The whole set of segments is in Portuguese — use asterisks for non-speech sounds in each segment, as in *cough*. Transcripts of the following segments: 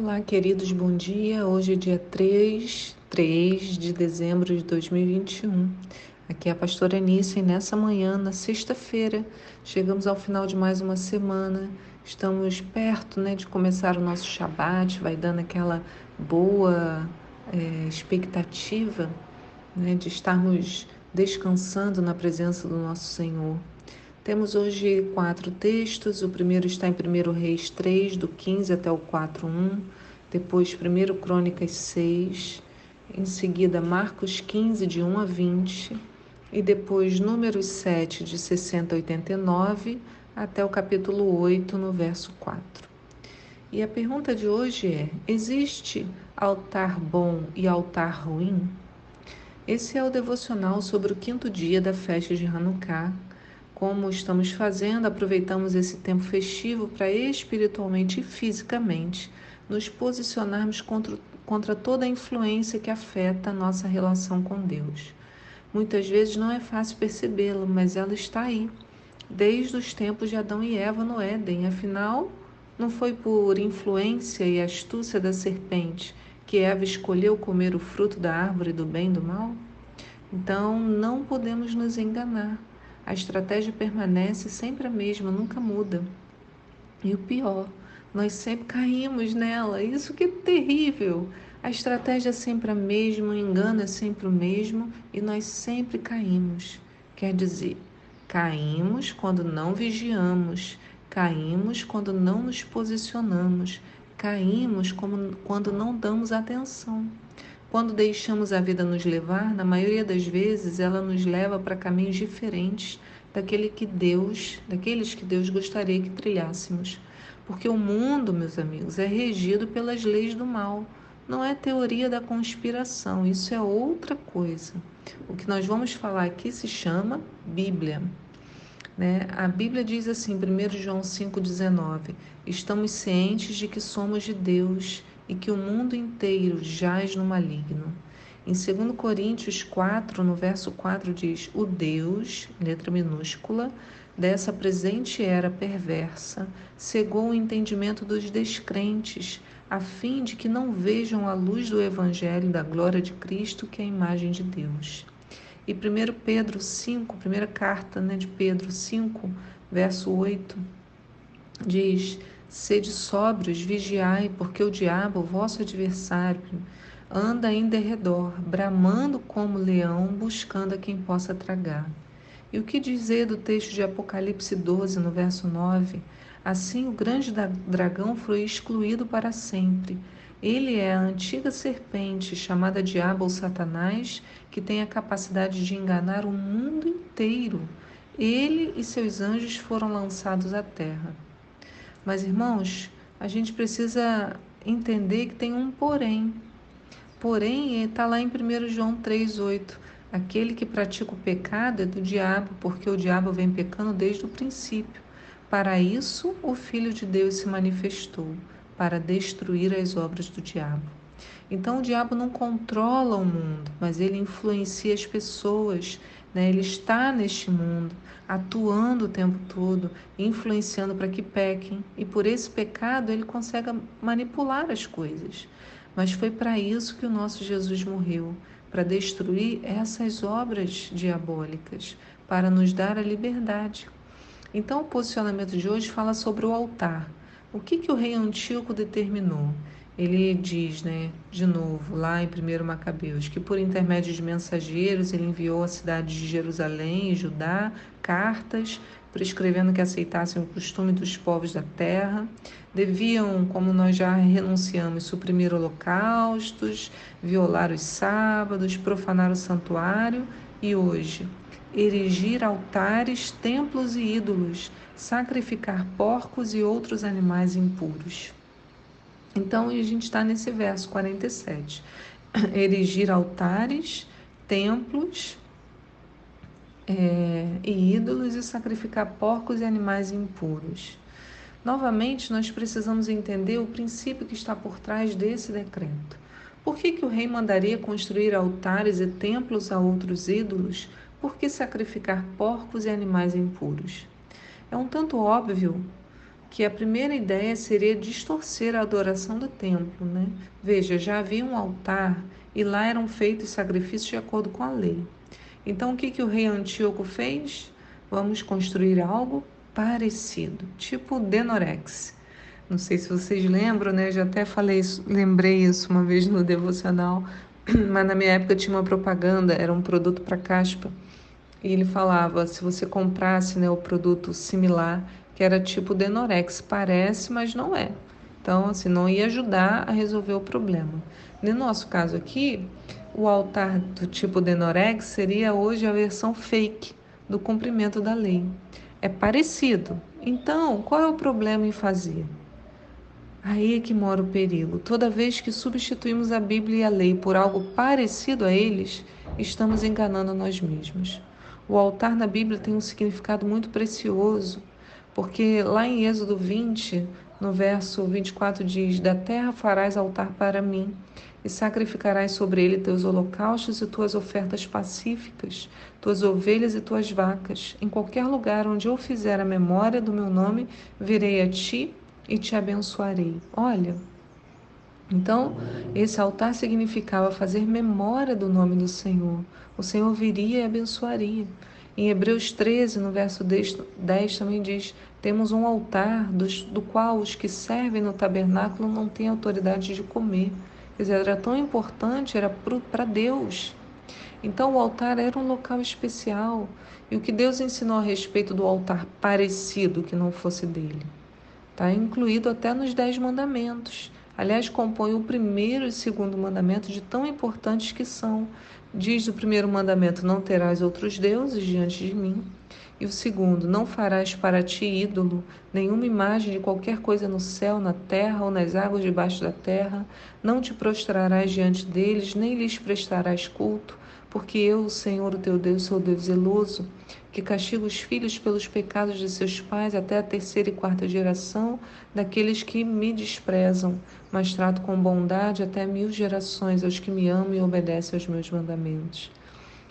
Olá, queridos, bom dia. Hoje é dia 3, 3 de dezembro de 2021. Aqui é a pastora Anícia e nessa manhã, na sexta-feira, chegamos ao final de mais uma semana. Estamos perto né, de começar o nosso Shabat, vai dando aquela boa é, expectativa né, de estarmos descansando na presença do nosso Senhor. Temos hoje quatro textos. O primeiro está em 1 Reis 3, do 15 até o 4.1. Depois 1 Crônicas 6. Em seguida, Marcos 15, de 1 a 20. E depois Números 7, de 60 a 89, até o capítulo 8, no verso 4. E a pergunta de hoje é: existe altar bom e altar ruim? Esse é o devocional sobre o quinto dia da festa de Hanukkah, como estamos fazendo, aproveitamos esse tempo festivo para espiritualmente e fisicamente nos posicionarmos contra, contra toda a influência que afeta a nossa relação com Deus. Muitas vezes não é fácil percebê-la, mas ela está aí, desde os tempos de Adão e Eva no Éden. Afinal, não foi por influência e astúcia da serpente que Eva escolheu comer o fruto da árvore do bem e do mal? Então, não podemos nos enganar. A estratégia permanece sempre a mesma, nunca muda. E o pior, nós sempre caímos nela. Isso que é terrível. A estratégia é sempre a mesma, o engano é sempre o mesmo e nós sempre caímos. Quer dizer, caímos quando não vigiamos, caímos quando não nos posicionamos, caímos como, quando não damos atenção. Quando deixamos a vida nos levar, na maioria das vezes ela nos leva para caminhos diferentes daquele que Deus, daqueles que Deus gostaria que trilhássemos. Porque o mundo, meus amigos, é regido pelas leis do mal. Não é teoria da conspiração, isso é outra coisa. O que nós vamos falar aqui se chama Bíblia. Né? A Bíblia diz assim, 1 João 5,19: Estamos cientes de que somos de Deus e que o mundo inteiro jaz no maligno. Em 2 Coríntios 4, no verso 4, diz: O Deus, letra minúscula, dessa presente era perversa, cegou o entendimento dos descrentes, a fim de que não vejam a luz do Evangelho da glória de Cristo, que é a imagem de Deus. E 1 Pedro 5, primeira carta né, de Pedro 5, verso 8, diz: Sede sóbrios, vigiai, porque o diabo, vosso adversário, anda em derredor, bramando como leão, buscando a quem possa tragar. E o que dizer do texto de Apocalipse 12, no verso 9? Assim o grande dragão foi excluído para sempre. Ele é a antiga serpente, chamada Diabo ou Satanás, que tem a capacidade de enganar o mundo inteiro. Ele e seus anjos foram lançados à terra. Mas, irmãos, a gente precisa entender que tem um porém. Porém, está lá em 1 João 3,8. Aquele que pratica o pecado é do diabo, porque o diabo vem pecando desde o princípio. Para isso, o Filho de Deus se manifestou, para destruir as obras do diabo. Então, o diabo não controla o mundo, mas ele influencia as pessoas. Né? Ele está neste mundo, atuando o tempo todo, influenciando para que pequem. E por esse pecado, ele consegue manipular as coisas. Mas foi para isso que o nosso Jesus morreu para destruir essas obras diabólicas, para nos dar a liberdade. Então, o posicionamento de hoje fala sobre o altar. O que, que o rei Antíoco determinou? Ele diz, né, de novo, lá em 1 Macabeus, que por intermédio de mensageiros ele enviou à cidade de Jerusalém e Judá cartas prescrevendo que aceitassem o costume dos povos da terra, deviam, como nós já renunciamos, suprimir holocaustos, violar os sábados, profanar o santuário e hoje erigir altares, templos e ídolos, sacrificar porcos e outros animais impuros. Então, a gente está nesse verso 47. *clears throat* Erigir altares, templos, é, e ídolos e sacrificar porcos e animais impuros. Novamente, nós precisamos entender o princípio que está por trás desse decreto. Por que, que o rei mandaria construir altares e templos a outros ídolos? Por que sacrificar porcos e animais impuros? É um tanto óbvio, que a primeira ideia seria distorcer a adoração do templo, né? Veja, já havia um altar e lá eram feitos sacrifícios de acordo com a lei. Então, o que, que o rei Antíoco fez? Vamos construir algo parecido, tipo Denorex. Não sei se vocês lembram, né? Já até falei isso, lembrei isso uma vez no devocional, *clears throat* mas na minha época tinha uma propaganda, era um produto para caspa. E ele falava, se você comprasse né, o produto similar, que era tipo Denorex, parece, mas não é. Então, assim, não ia ajudar a resolver o problema. No nosso caso aqui, o altar do tipo Denorex seria hoje a versão fake do cumprimento da lei. É parecido. Então, qual é o problema em fazer? Aí é que mora o perigo. Toda vez que substituímos a Bíblia e a lei por algo parecido a eles, estamos enganando nós mesmos. O altar na Bíblia tem um significado muito precioso, porque lá em Êxodo 20, no verso 24 diz: Da terra farás altar para mim, e sacrificarás sobre ele teus holocaustos e tuas ofertas pacíficas, tuas ovelhas e tuas vacas. Em qualquer lugar onde eu fizer a memória do meu nome, virei a ti e te abençoarei. Olha, então, esse altar significava fazer memória do nome do Senhor. O Senhor viria e abençoaria. Em Hebreus 13, no verso 10, também diz: Temos um altar dos, do qual os que servem no tabernáculo não têm autoridade de comer. Quer dizer, era tão importante, era para Deus. Então, o altar era um local especial. E o que Deus ensinou a respeito do altar parecido que não fosse dele? Está incluído até nos Dez Mandamentos. Aliás, compõe o primeiro e segundo mandamento de tão importantes que são. Diz o primeiro mandamento: Não terás outros deuses diante de mim. E o segundo: Não farás para ti ídolo, nenhuma imagem de qualquer coisa no céu, na terra ou nas águas debaixo da terra. Não te prostrarás diante deles, nem lhes prestarás culto, porque eu, o Senhor, o teu Deus, sou Deus zeloso que castiga os filhos pelos pecados de seus pais até a terceira e quarta geração daqueles que me desprezam, mas trato com bondade até mil gerações aos que me amam e obedecem aos meus mandamentos.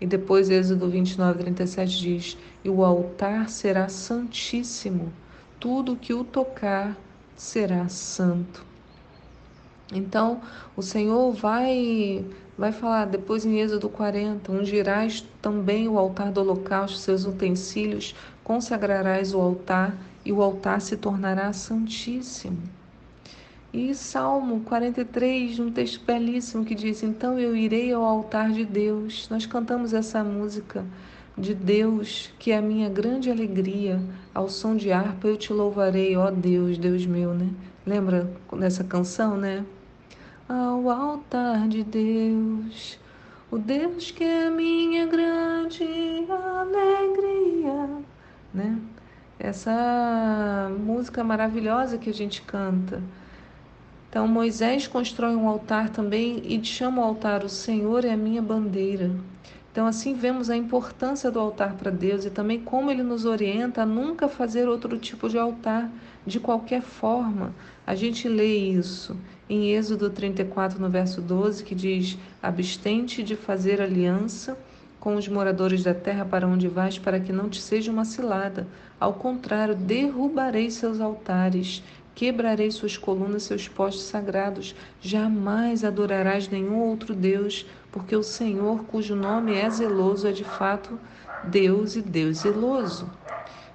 E depois Êxodo 29, 37 diz: E o altar será santíssimo, tudo que o tocar será santo. Então, o Senhor vai vai falar depois em Êxodo 40, ungirás também o altar do holocausto, seus utensílios, consagrarás o altar e o altar se tornará santíssimo. E Salmo 43, um texto belíssimo que diz: Então eu irei ao altar de Deus. Nós cantamos essa música de Deus, que é a minha grande alegria. Ao som de harpa eu te louvarei, ó Deus, Deus meu, né? Lembra dessa canção, né? Ao altar de Deus, o Deus que é minha grande alegria, né? Essa música maravilhosa que a gente canta. Então Moisés constrói um altar também e chama o altar o Senhor é a minha bandeira. Então assim vemos a importância do altar para Deus e também como ele nos orienta a nunca fazer outro tipo de altar de qualquer forma. A gente lê isso em Êxodo 34, no verso 12, que diz: Abstente de fazer aliança com os moradores da terra para onde vais, para que não te seja uma cilada. Ao contrário, derrubarei seus altares, quebrarei suas colunas, seus postes sagrados. Jamais adorarás nenhum outro Deus, porque o Senhor, cujo nome é zeloso, é de fato Deus e Deus zeloso.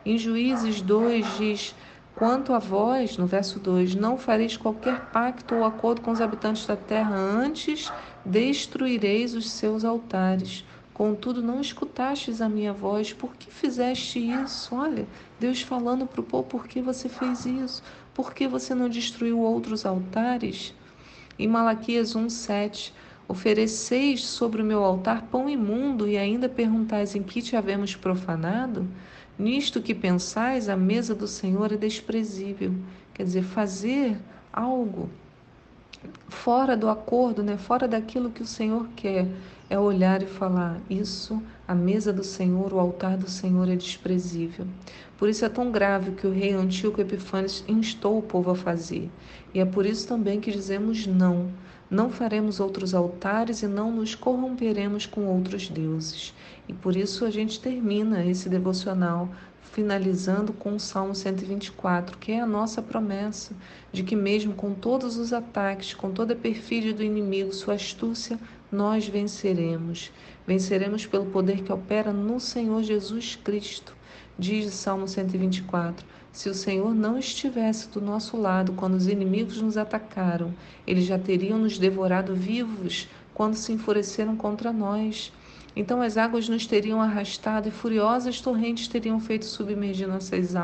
Em Juízes 2 diz: Quanto a vós, no verso 2, não fareis qualquer pacto ou acordo com os habitantes da terra, antes destruireis os seus altares. Contudo, não escutastes a minha voz. Por que fizeste isso? Olha, Deus falando para o povo: por que você fez isso? Por que você não destruiu outros altares? Em Malaquias 1,7: Ofereceis sobre o meu altar pão imundo e ainda perguntais em que te havemos profanado? Nisto que pensais, a mesa do Senhor é desprezível. Quer dizer, fazer algo fora do acordo, né? fora daquilo que o Senhor quer, é olhar e falar: Isso, a mesa do Senhor, o altar do Senhor é desprezível. Por isso é tão grave que o rei Antíoco Epifanes instou o povo a fazer. E é por isso também que dizemos não. Não faremos outros altares e não nos corromperemos com outros deuses. E por isso a gente termina esse devocional finalizando com o Salmo 124, que é a nossa promessa de que, mesmo com todos os ataques, com toda a perfídia do inimigo, sua astúcia, nós venceremos. Venceremos pelo poder que opera no Senhor Jesus Cristo. Diz o Salmo 124: Se o Senhor não estivesse do nosso lado quando os inimigos nos atacaram, eles já teriam nos devorado vivos quando se enfureceram contra nós. Então as águas nos teriam arrastado e furiosas torrentes teriam feito submergir nossas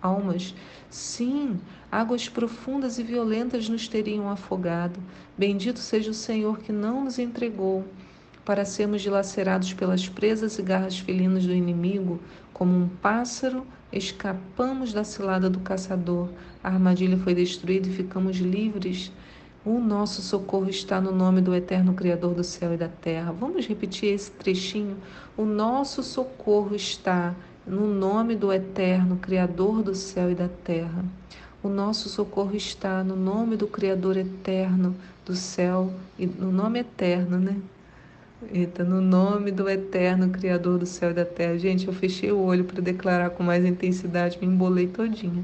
almas. Sim, águas profundas e violentas nos teriam afogado. Bendito seja o Senhor que não nos entregou para sermos dilacerados pelas presas e garras felinas do inimigo, como um pássaro, escapamos da cilada do caçador. A armadilha foi destruída e ficamos livres. O nosso socorro está no nome do eterno Criador do céu e da terra. Vamos repetir esse trechinho? O nosso socorro está no nome do eterno Criador do céu e da terra. O nosso socorro está no nome do Criador eterno do céu e no nome eterno, né? Eita, no nome do eterno Criador do céu e da terra. Gente, eu fechei o olho para declarar com mais intensidade, me embolei todinha.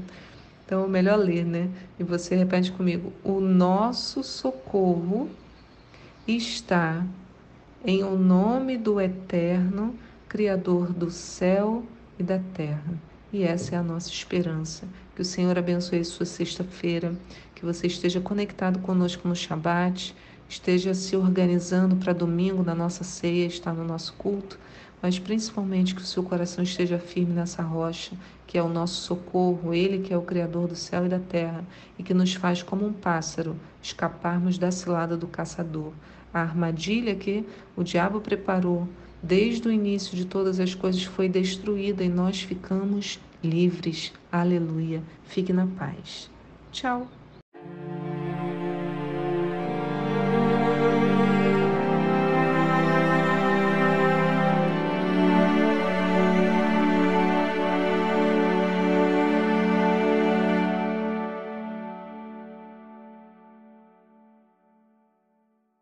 Então, melhor ler, né? E você repete comigo: O nosso socorro está em o nome do Eterno, Criador do céu e da terra. E essa é a nossa esperança. Que o Senhor abençoe sua sexta-feira, que você esteja conectado conosco no Shabat, esteja se organizando para domingo na nossa ceia, estar no nosso culto mas principalmente que o seu coração esteja firme nessa rocha, que é o nosso socorro, Ele que é o Criador do céu e da terra, e que nos faz como um pássaro escaparmos da cilada do caçador. A armadilha que o diabo preparou desde o início de todas as coisas foi destruída e nós ficamos livres. Aleluia. Fique na paz. Tchau.